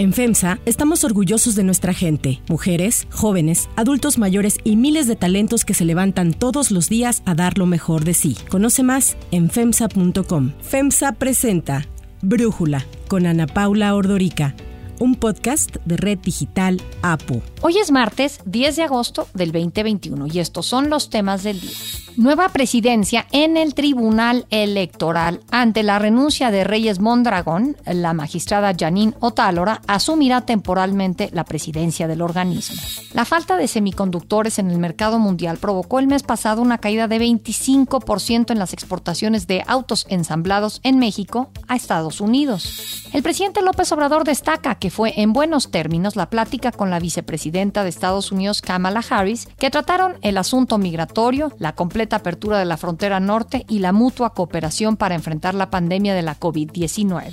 En FEMSA estamos orgullosos de nuestra gente, mujeres, jóvenes, adultos mayores y miles de talentos que se levantan todos los días a dar lo mejor de sí. Conoce más en FEMSA.com. FEMSA presenta Brújula con Ana Paula Ordorica un podcast de Red Digital APU. Hoy es martes 10 de agosto del 2021 y estos son los temas del día. Nueva presidencia en el Tribunal Electoral. Ante la renuncia de Reyes Mondragón, la magistrada Janine Otálora asumirá temporalmente la presidencia del organismo. La falta de semiconductores en el mercado mundial provocó el mes pasado una caída de 25% en las exportaciones de autos ensamblados en México a Estados Unidos. El presidente López Obrador destaca que fue en buenos términos la plática con la vicepresidenta de Estados Unidos, Kamala Harris, que trataron el asunto migratorio, la completa apertura de la frontera norte y la mutua cooperación para enfrentar la pandemia de la COVID-19.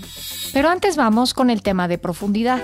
Pero antes vamos con el tema de profundidad.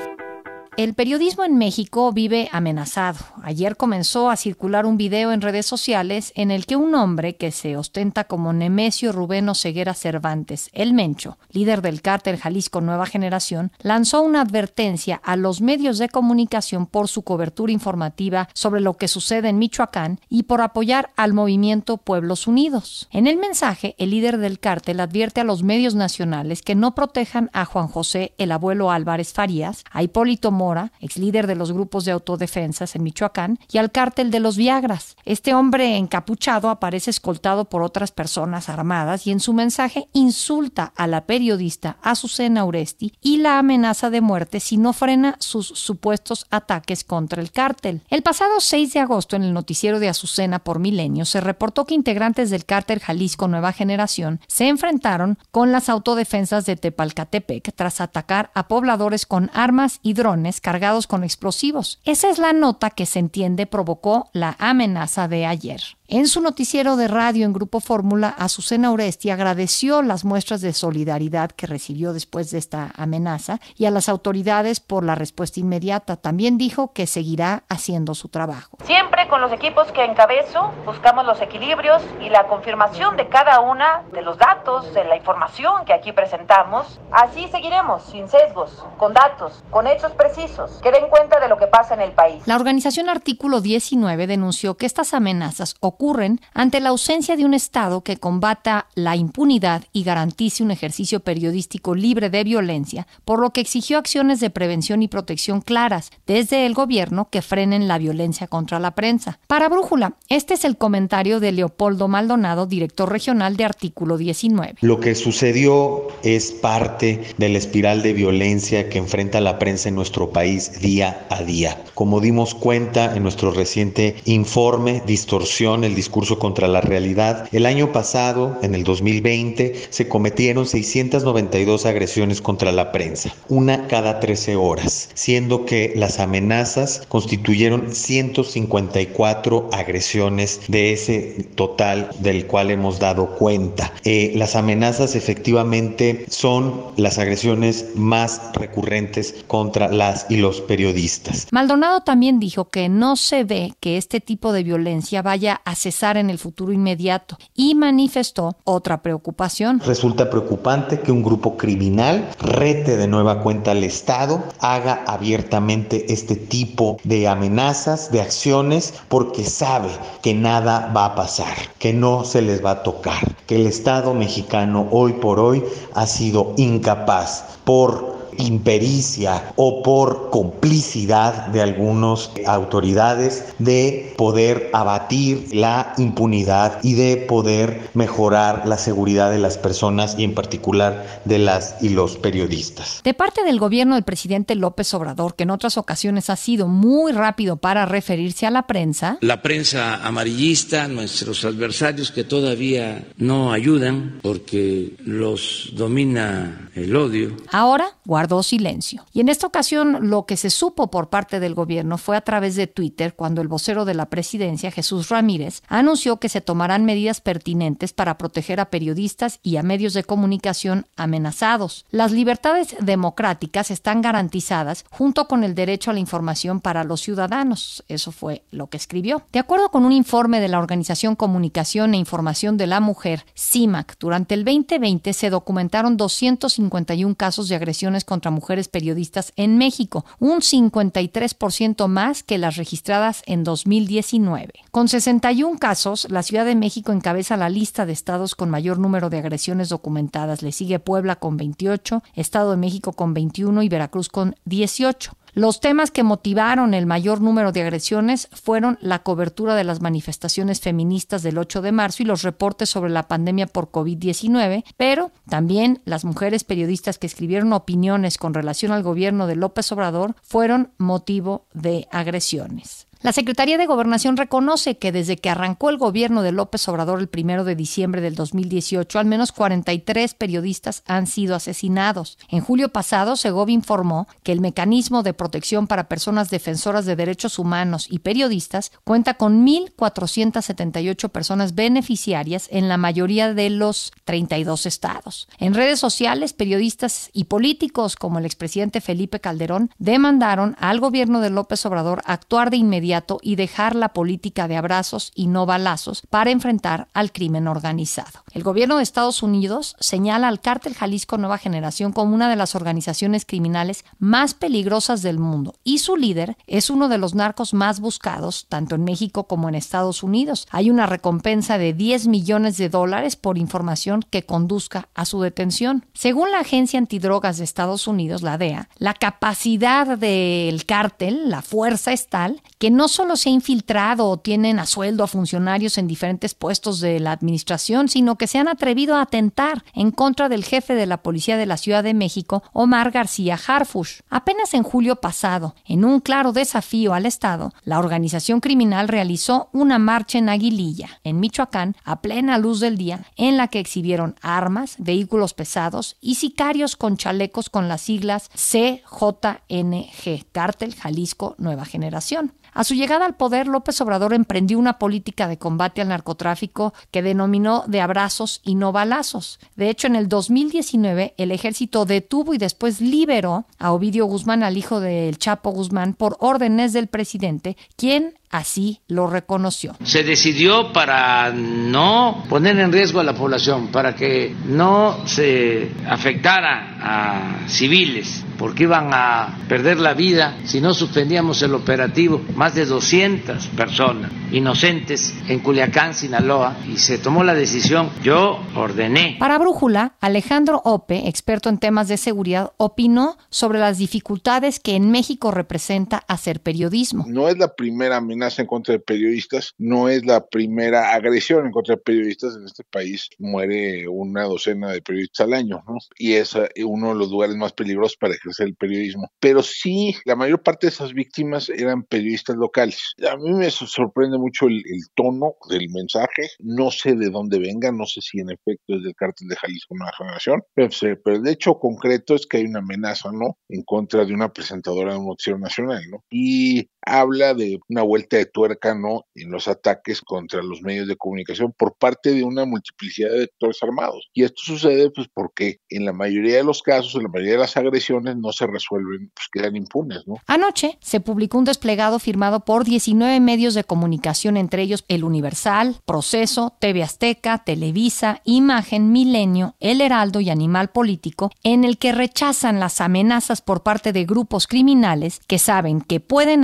El periodismo en México vive amenazado. Ayer comenzó a circular un video en redes sociales en el que un hombre que se ostenta como Nemesio Rubén Ceguera Cervantes, el Mencho, líder del cártel Jalisco Nueva Generación, lanzó una advertencia a los medios de comunicación por su cobertura informativa sobre lo que sucede en Michoacán y por apoyar al movimiento Pueblos Unidos. En el mensaje, el líder del cártel advierte a los medios nacionales que no protejan a Juan José, el abuelo Álvarez Farías, a Hipólito ex líder de los grupos de autodefensas en Michoacán, y al cártel de los Viagras. Este hombre encapuchado aparece escoltado por otras personas armadas y en su mensaje insulta a la periodista Azucena Uresti y la amenaza de muerte si no frena sus supuestos ataques contra el cártel. El pasado 6 de agosto en el noticiero de Azucena por Milenio se reportó que integrantes del cártel Jalisco Nueva Generación se enfrentaron con las autodefensas de Tepalcatepec tras atacar a pobladores con armas y drones cargados con explosivos. Esa es la nota que se entiende provocó la amenaza de ayer. En su noticiero de radio en Grupo Fórmula, Azucena Oresti agradeció las muestras de solidaridad que recibió después de esta amenaza y a las autoridades por la respuesta inmediata. También dijo que seguirá haciendo su trabajo. Siempre con los equipos que encabezo buscamos los equilibrios y la confirmación de cada una de los datos, de la información que aquí presentamos. Así seguiremos, sin sesgos, con datos, con hechos precisos, que den cuenta de lo que pasa en el país. La organización Artículo 19 denunció que estas amenazas ocurren ocurren ante la ausencia de un Estado que combata la impunidad y garantice un ejercicio periodístico libre de violencia, por lo que exigió acciones de prevención y protección claras desde el gobierno que frenen la violencia contra la prensa. Para Brújula, este es el comentario de Leopoldo Maldonado, director regional de Artículo 19. Lo que sucedió es parte de la espiral de violencia que enfrenta la prensa en nuestro país día a día. Como dimos cuenta en nuestro reciente informe, distorsión, el discurso contra la realidad. El año pasado, en el 2020, se cometieron 692 agresiones contra la prensa, una cada 13 horas, siendo que las amenazas constituyeron 154 agresiones de ese total del cual hemos dado cuenta. Eh, las amenazas efectivamente son las agresiones más recurrentes contra las y los periodistas. Maldonado también dijo que no se ve que este tipo de violencia vaya a cesar en el futuro inmediato y manifestó otra preocupación. Resulta preocupante que un grupo criminal rete de nueva cuenta al Estado, haga abiertamente este tipo de amenazas, de acciones, porque sabe que nada va a pasar, que no se les va a tocar, que el Estado mexicano hoy por hoy ha sido incapaz por impericia o por complicidad de algunas autoridades de poder abatir la impunidad y de poder mejorar la seguridad de las personas y en particular de las y los periodistas. De parte del gobierno del presidente López Obrador, que en otras ocasiones ha sido muy rápido para referirse a la prensa. La prensa amarillista, nuestros adversarios que todavía no ayudan porque los domina el odio. Ahora, guardó silencio. Y en esta ocasión lo que se supo por parte del gobierno fue a través de Twitter cuando el vocero de la presidencia, Jesús Ramírez, anunció que se tomarán medidas pertinentes para proteger a periodistas y a medios de comunicación amenazados. Las libertades democráticas están garantizadas junto con el derecho a la información para los ciudadanos. Eso fue lo que escribió. De acuerdo con un informe de la Organización Comunicación e Información de la Mujer, CIMAC, durante el 2020 se documentaron 251 casos de agresiones contra mujeres periodistas en México, un 53% más que las registradas en 2019. Con 61 casos, la Ciudad de México encabeza la lista de estados con mayor número de agresiones documentadas. Le sigue Puebla con 28, Estado de México con 21 y Veracruz con 18. Los temas que motivaron el mayor número de agresiones fueron la cobertura de las manifestaciones feministas del 8 de marzo y los reportes sobre la pandemia por COVID-19, pero también las mujeres periodistas que escribieron opiniones con relación al gobierno de López Obrador fueron motivo de agresiones. La Secretaría de Gobernación reconoce que desde que arrancó el gobierno de López Obrador el primero de diciembre del 2018, al menos 43 periodistas han sido asesinados. En julio pasado, Segov informó que el mecanismo de protección para personas defensoras de derechos humanos y periodistas cuenta con 1.478 personas beneficiarias en la mayoría de los 32 estados. En redes sociales, periodistas y políticos como el expresidente Felipe Calderón demandaron al gobierno de López Obrador actuar de inmediato y dejar la política de abrazos y no balazos para enfrentar al crimen organizado. El gobierno de Estados Unidos señala al cártel Jalisco Nueva Generación como una de las organizaciones criminales más peligrosas del mundo y su líder es uno de los narcos más buscados tanto en México como en Estados Unidos. Hay una recompensa de 10 millones de dólares por información que conduzca a su detención. Según la Agencia Antidrogas de Estados Unidos, la DEA, la capacidad del cártel, la fuerza es tal que no solo se ha infiltrado o tienen a sueldo a funcionarios en diferentes puestos de la administración, sino que se han atrevido a atentar en contra del jefe de la policía de la Ciudad de México, Omar García Harfush. Apenas en julio pasado, en un claro desafío al Estado, la organización criminal realizó una marcha en Aguililla, en Michoacán, a plena luz del día, en la que exhibieron armas, vehículos pesados y sicarios con chalecos con las siglas CJNG, Cártel Jalisco Nueva Generación. A su llegada al poder, López Obrador emprendió una política de combate al narcotráfico que denominó de abrazos y no balazos. De hecho, en el 2019, el ejército detuvo y después liberó a Ovidio Guzmán, al hijo del Chapo Guzmán, por órdenes del presidente, quien así lo reconoció. Se decidió para no poner en riesgo a la población, para que no se afectara a civiles, porque iban a perder la vida si no suspendíamos el operativo. Más de 200 personas inocentes en Culiacán, Sinaloa, y se tomó la decisión. Yo ordené. Para Brújula, Alejandro Ope, experto en temas de seguridad, opinó sobre las dificultades que en México representa hacer periodismo. No es la primera amenaza en contra de periodistas, no es la primera agresión en contra de periodistas. En este país muere una docena de periodistas al año, ¿no? Y es eh, uno de los lugares más peligrosos para ejercer el periodismo. Pero sí, la mayor parte de esas víctimas eran periodistas locales. A mí me sorprende mucho el, tono del mensaje. No sé de dónde venga, no sé si en efecto es del cártel de Jalisco Nueva Generación, pero, pero el hecho concreto es que hay una amenaza, ¿no? En contra de una presentadora de un noticiero nacional, ¿no? Y habla de una vuelta de tuerca, ¿no? En los ataques contra los medios de comunicación por parte de una multiplicidad de actores armados. Y esto sucede, pues, porque en la mayoría de los casos, en la mayoría de las agresiones no se resuelven, pues quedan impunes, ¿no? Anoche se publicó un desplegado firmado por 19 medios de comunicación, entre ellos El Universal, Proceso, TV Azteca, Televisa, Imagen, Milenio, El Heraldo y Animal Político, en el que rechazan las amenazas por parte de grupos criminales que saben que pueden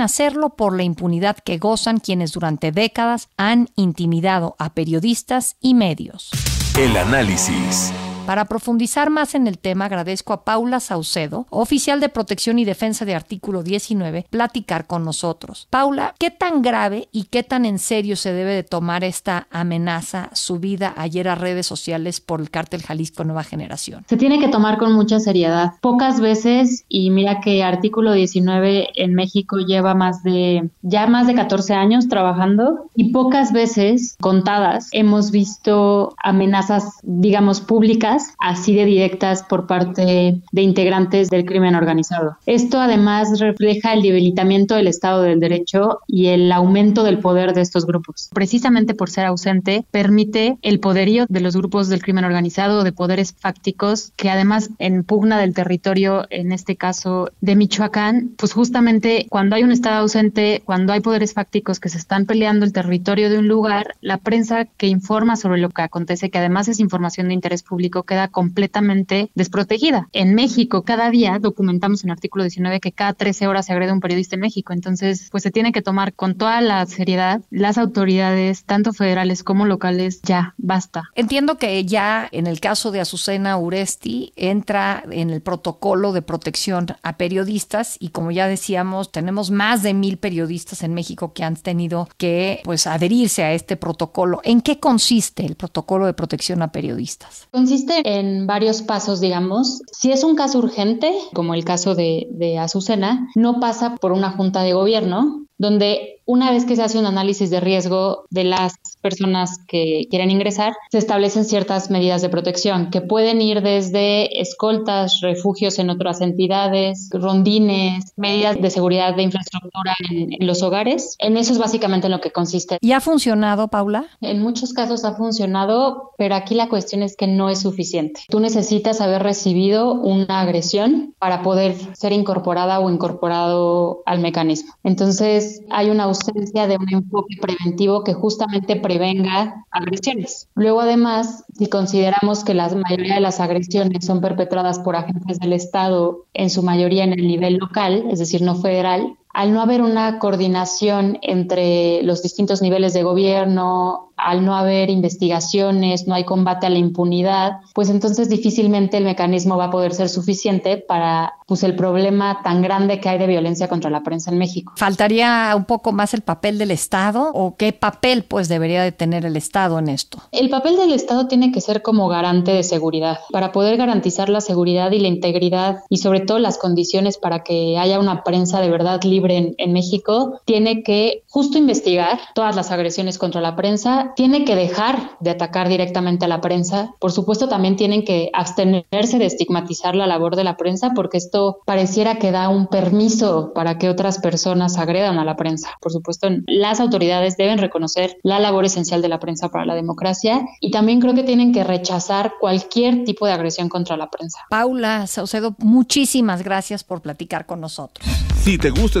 por la impunidad que gozan quienes durante décadas han intimidado a periodistas y medios. El análisis. Para profundizar más en el tema, agradezco a Paula Saucedo, oficial de protección y defensa de artículo 19, platicar con nosotros. Paula, ¿qué tan grave y qué tan en serio se debe de tomar esta amenaza subida ayer a redes sociales por el cártel Jalisco Nueva Generación? Se tiene que tomar con mucha seriedad. Pocas veces, y mira que artículo 19 en México lleva más de, ya más de 14 años trabajando, y pocas veces, contadas, hemos visto amenazas, digamos, públicas así de directas por parte de integrantes del crimen organizado. Esto además refleja el debilitamiento del Estado del Derecho y el aumento del poder de estos grupos. Precisamente por ser ausente, permite el poderío de los grupos del crimen organizado, de poderes fácticos, que además en pugna del territorio, en este caso de Michoacán, pues justamente cuando hay un Estado ausente, cuando hay poderes fácticos que se están peleando el territorio de un lugar, la prensa que informa sobre lo que acontece, que además es información de interés público, México queda completamente desprotegida. En México, cada día documentamos en el artículo 19 que cada 13 horas se agrede un periodista en México. Entonces, pues se tiene que tomar con toda la seriedad las autoridades, tanto federales como locales, ya, basta. Entiendo que ya en el caso de Azucena Uresti entra en el protocolo de protección a periodistas y como ya decíamos, tenemos más de mil periodistas en México que han tenido que pues adherirse a este protocolo. ¿En qué consiste el protocolo de protección a periodistas? Consiste en varios pasos, digamos. Si es un caso urgente, como el caso de, Azucena, no pasa por una junta de gobierno, donde una vez que se hace un análisis de riesgo de las personas que quieren ingresar, se establecen ciertas medidas de protección que pueden ir desde escoltas, refugios en otras entidades, rondines, medidas de seguridad de infraestructura en, los hogares. En eso es básicamente lo que consiste. ¿Y ha funcionado, Paula? En muchos casos ha funcionado, pero aquí la cuestión es que no es suficiente. Tú necesitas haber recibido una agresión para poder ser incorporada o incorporado al mecanismo. Entonces, hay una ausencia de un enfoque preventivo que justamente prevenga agresiones. Luego, además, si consideramos que la mayoría de las agresiones son perpetradas por agentes del Estado, en su mayoría en el nivel local, es decir, no federal, al no haber una coordinación entre los distintos niveles de gobierno, al no haber investigaciones, no hay combate a la impunidad, pues entonces difícilmente el mecanismo va a poder ser suficiente para pues el problema tan grande que hay de violencia contra la prensa en México. ¿Faltaría un poco más el papel del Estado o qué papel pues debería de tener el Estado en esto? El papel del Estado tiene que ser como garante de seguridad, para poder garantizar la seguridad y la integridad y sobre todo las condiciones para que haya una prensa de verdad libre en, en México, tiene que justo investigar todas las agresiones contra la prensa tiene que dejar de atacar directamente a la prensa. Por supuesto, también tienen que abstenerse de estigmatizar la labor de la prensa porque esto pareciera que da un permiso para que otras personas agredan a la prensa. Por supuesto, las autoridades deben reconocer la labor esencial de la prensa para la democracia y también creo que tienen que rechazar cualquier tipo de agresión contra la prensa. Paula Saucedo, muchísimas gracias por platicar con nosotros. Si te gusta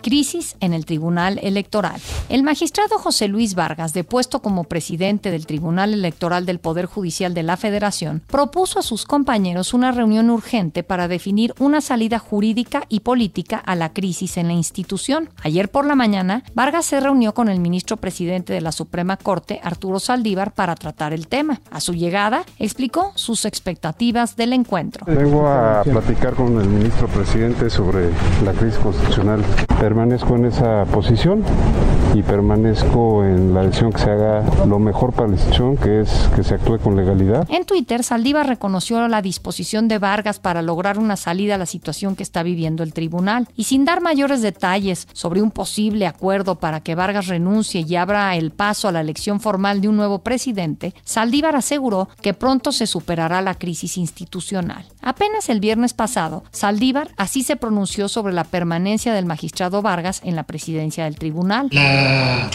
Crisis en el Tribunal Electoral. El magistrado José Luis Vargas, depuesto como presidente del Tribunal Electoral del Poder Judicial de la Federación, propuso a sus compañeros una reunión urgente para definir una salida jurídica y política a la crisis en la institución. Ayer por la mañana, Vargas se reunió con el ministro presidente de la Suprema Corte, Arturo Saldívar, para tratar el tema. A su llegada, explicó sus expectativas del encuentro. Vengo a platicar con el ministro presidente sobre la crisis constitucional permanezco en esa posición y permanezco en la decisión que se haga lo mejor para la institución, que es que se actúe con legalidad. En Twitter, Saldívar reconoció la disposición de Vargas para lograr una salida a la situación que está viviendo el tribunal y sin dar mayores detalles sobre un posible acuerdo para que Vargas renuncie y abra el paso a la elección formal de un nuevo presidente, Saldívar aseguró que pronto se superará la crisis institucional. Apenas el viernes pasado, Saldívar así se pronunció sobre la permanencia del magistrado Vargas en la presidencia del tribunal. La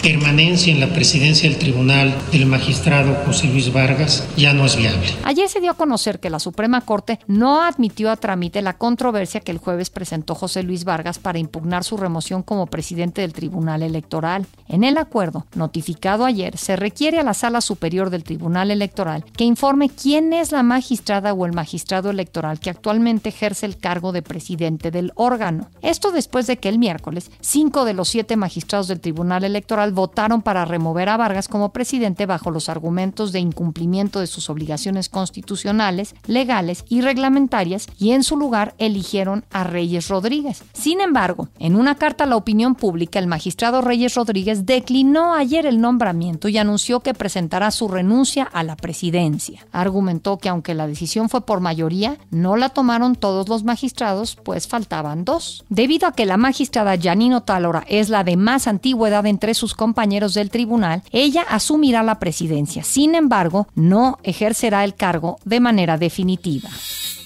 permanencia en la presidencia del tribunal del magistrado José Luis Vargas ya no es viable. Ayer se dio a conocer que la Suprema Corte no admitió a trámite la controversia que el jueves presentó José Luis Vargas para impugnar su remoción como presidente del Tribunal Electoral. En el acuerdo, notificado ayer, se requiere a la Sala Superior del Tribunal Electoral que informe quién es la magistrada o el magistrado electoral que actualmente ejerce el cargo de presidente del órgano. Esto después de que el miércoles cinco de los siete magistrados del Tribunal Electoral votaron para remover a Vargas como presidente bajo los argumentos de incumplimiento de sus obligaciones constitucionales, legales y reglamentarias y en su lugar eligieron a Reyes Rodríguez. Sin embargo, en una carta a la opinión pública, el magistrado Reyes Rodríguez declinó ayer el nombramiento y anunció que presentará su renuncia a la presidencia. Argumentó que aunque la decisión fue por mayoría, no la tomaron todos los magistrados, pues faltaban dos. Debido a que la magistrada Janino Talora es la de más antigüedad entre sus compañeros del tribunal, ella asumirá la presidencia. Sin embargo, no ejercerá el cargo de manera definitiva.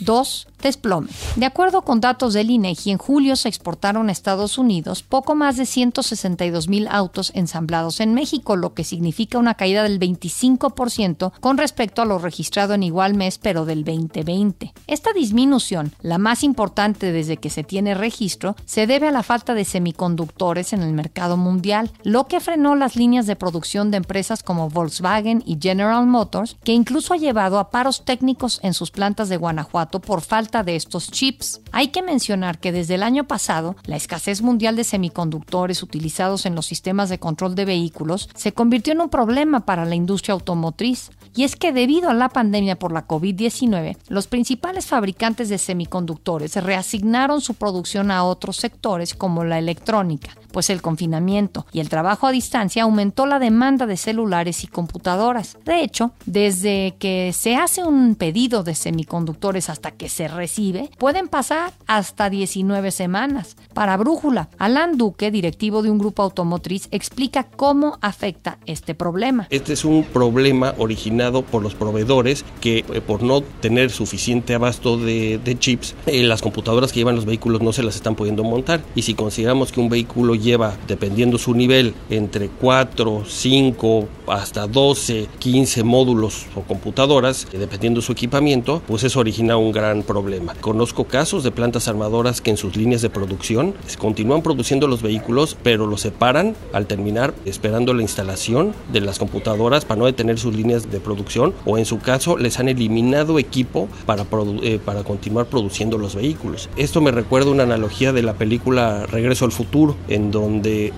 2 desplome. De acuerdo con datos del INEGI, en julio se exportaron a Estados Unidos poco más de 162 mil autos ensamblados en México, lo que significa una caída del 25% con respecto a lo registrado en igual mes, pero del 2020. Esta disminución, la más importante desde que se tiene registro, se debe a la falta de semiconductores en el mercado mundial, lo que frenó las líneas de producción de empresas como Volkswagen y General Motors, que incluso ha llevado a paros técnicos en sus plantas de Guanajuato por falta de estos chips. Hay que mencionar que desde el año pasado, la escasez mundial de semiconductores utilizados en los sistemas de control de vehículos se convirtió en un problema para la industria automotriz. Y es que debido a la pandemia por la COVID-19, los principales fabricantes de semiconductores reasignaron su producción a otros sectores como la electrónica, pues el confinamiento y el trabajo a distancia aumentó la demanda de celulares y computadoras. De hecho, desde que se hace un pedido de semiconductores hasta que se recibe, pueden pasar hasta 19 semanas. Para Brújula, Alan Duque, directivo de un grupo automotriz, explica cómo afecta este problema. Este es un problema originado por los proveedores que eh, por no tener suficiente abasto de, chips, eh, las computadoras que llevan los vehículos no se las están pudiendo montar. Y si consideramos que un vehículo lleva, dependiendo su nivel, entre 4, 5, hasta 12, 15 módulos o computadoras, dependiendo su equipamiento, pues eso origina un gran problema. Conozco casos de plantas armadoras que en sus líneas de producción continúan produciendo los vehículos, pero los separan al terminar esperando la instalación de las computadoras para no detener sus líneas de producción o en su caso les han eliminado equipo para, eh, para continuar produciendo los vehículos. Esto me recuerda una analogía de la película Regreso al futuro, en donde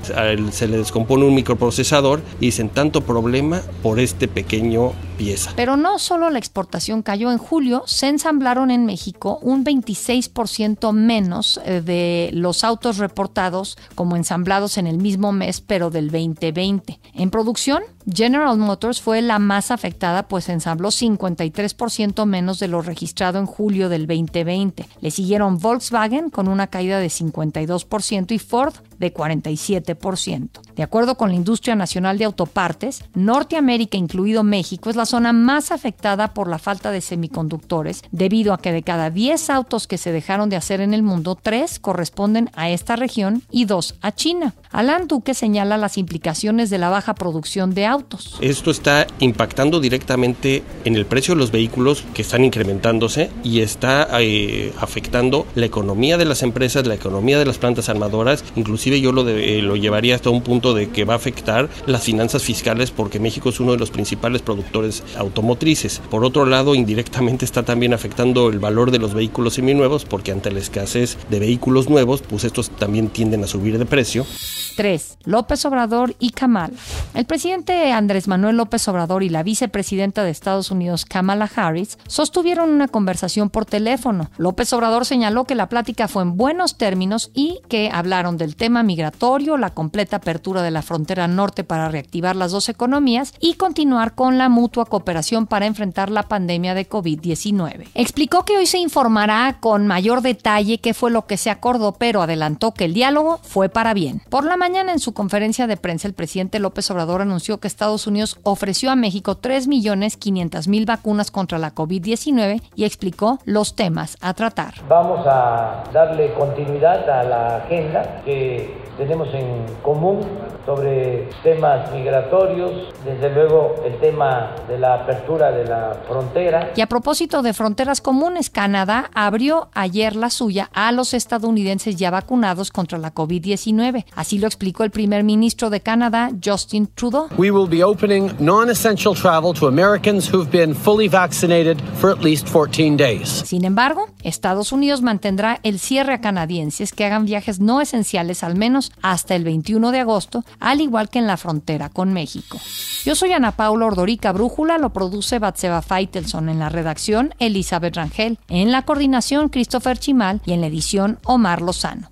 se le descompone un microprocesador y dicen tanto problema por este pequeño pieza. Pero no solo la exportación cayó en julio, se ensamblaron en México un 26% menos eh, de los autos reportados como ensamblados en el mismo mes, pero del 2020. En producción, General Motors fue la más afectada, pues ensambló 53% menos de lo registrado en julio del 2020. Le siguieron Volkswagen con una caída de 52% y Ford de 47%. De acuerdo con la Industria Nacional de Autopartes, Norteamérica, incluido México, es la zona más afectada por la falta de semiconductores, debido a que de cada 10 autos que se dejaron de hacer en el mundo, 3 corresponden a esta región y 2 a China. Alan Duque señala las implicaciones de la baja producción de autos. Esto está impactando directamente en el precio de los vehículos que están incrementándose y está eh, afectando la economía de las empresas, la economía de las plantas armadoras, inclusive yo lo, eh, lo llevaría hasta un punto de que va a afectar las finanzas fiscales porque México es uno de los principales productores automotrices. Por otro lado, indirectamente está también afectando el valor de los vehículos seminuevos porque ante la escasez de vehículos nuevos, pues estos también tienden a subir de precio. 3. López Obrador y Kamala. El presidente Andrés Manuel López Obrador y la vicepresidenta de Estados Unidos, Kamala Harris, sostuvieron una conversación por teléfono. López Obrador señaló que la plática fue en buenos términos y que hablaron del tema migratorio, la completa apertura de la frontera norte para reactivar las dos economías y continuar con la mutua cooperación para enfrentar la pandemia de COVID-19. Explicó que hoy se informará con mayor detalle qué fue lo que se acordó, pero adelantó que el diálogo fue para bien. La mañana en su conferencia de prensa, el presidente López Obrador anunció que Estados Unidos ofreció a México 3.500.000 vacunas contra la COVID-19 y explicó los temas a tratar. Vamos a darle continuidad a la agenda que tenemos en común sobre temas migratorios, desde luego el tema de la apertura de la frontera. Y a propósito de fronteras comunes, Canadá abrió ayer la suya a los estadounidenses ya vacunados contra la COVID-19. Así lo explicó el primer ministro de Canadá, Justin Trudeau. We will be opening non-essential travel to Americans who've been fully vaccinated for at least 14 days. Sin embargo, Estados Unidos mantendrá el cierre a canadienses que hagan viajes no esenciales al menos hasta el 21 de agosto al igual que en la frontera con México. Yo soy Ana Paula Ordorica Brújula, lo produce Batseba Feitelson en la redacción Elizabeth Rangel, en la coordinación Christopher Chimal y en la edición Omar Lozano.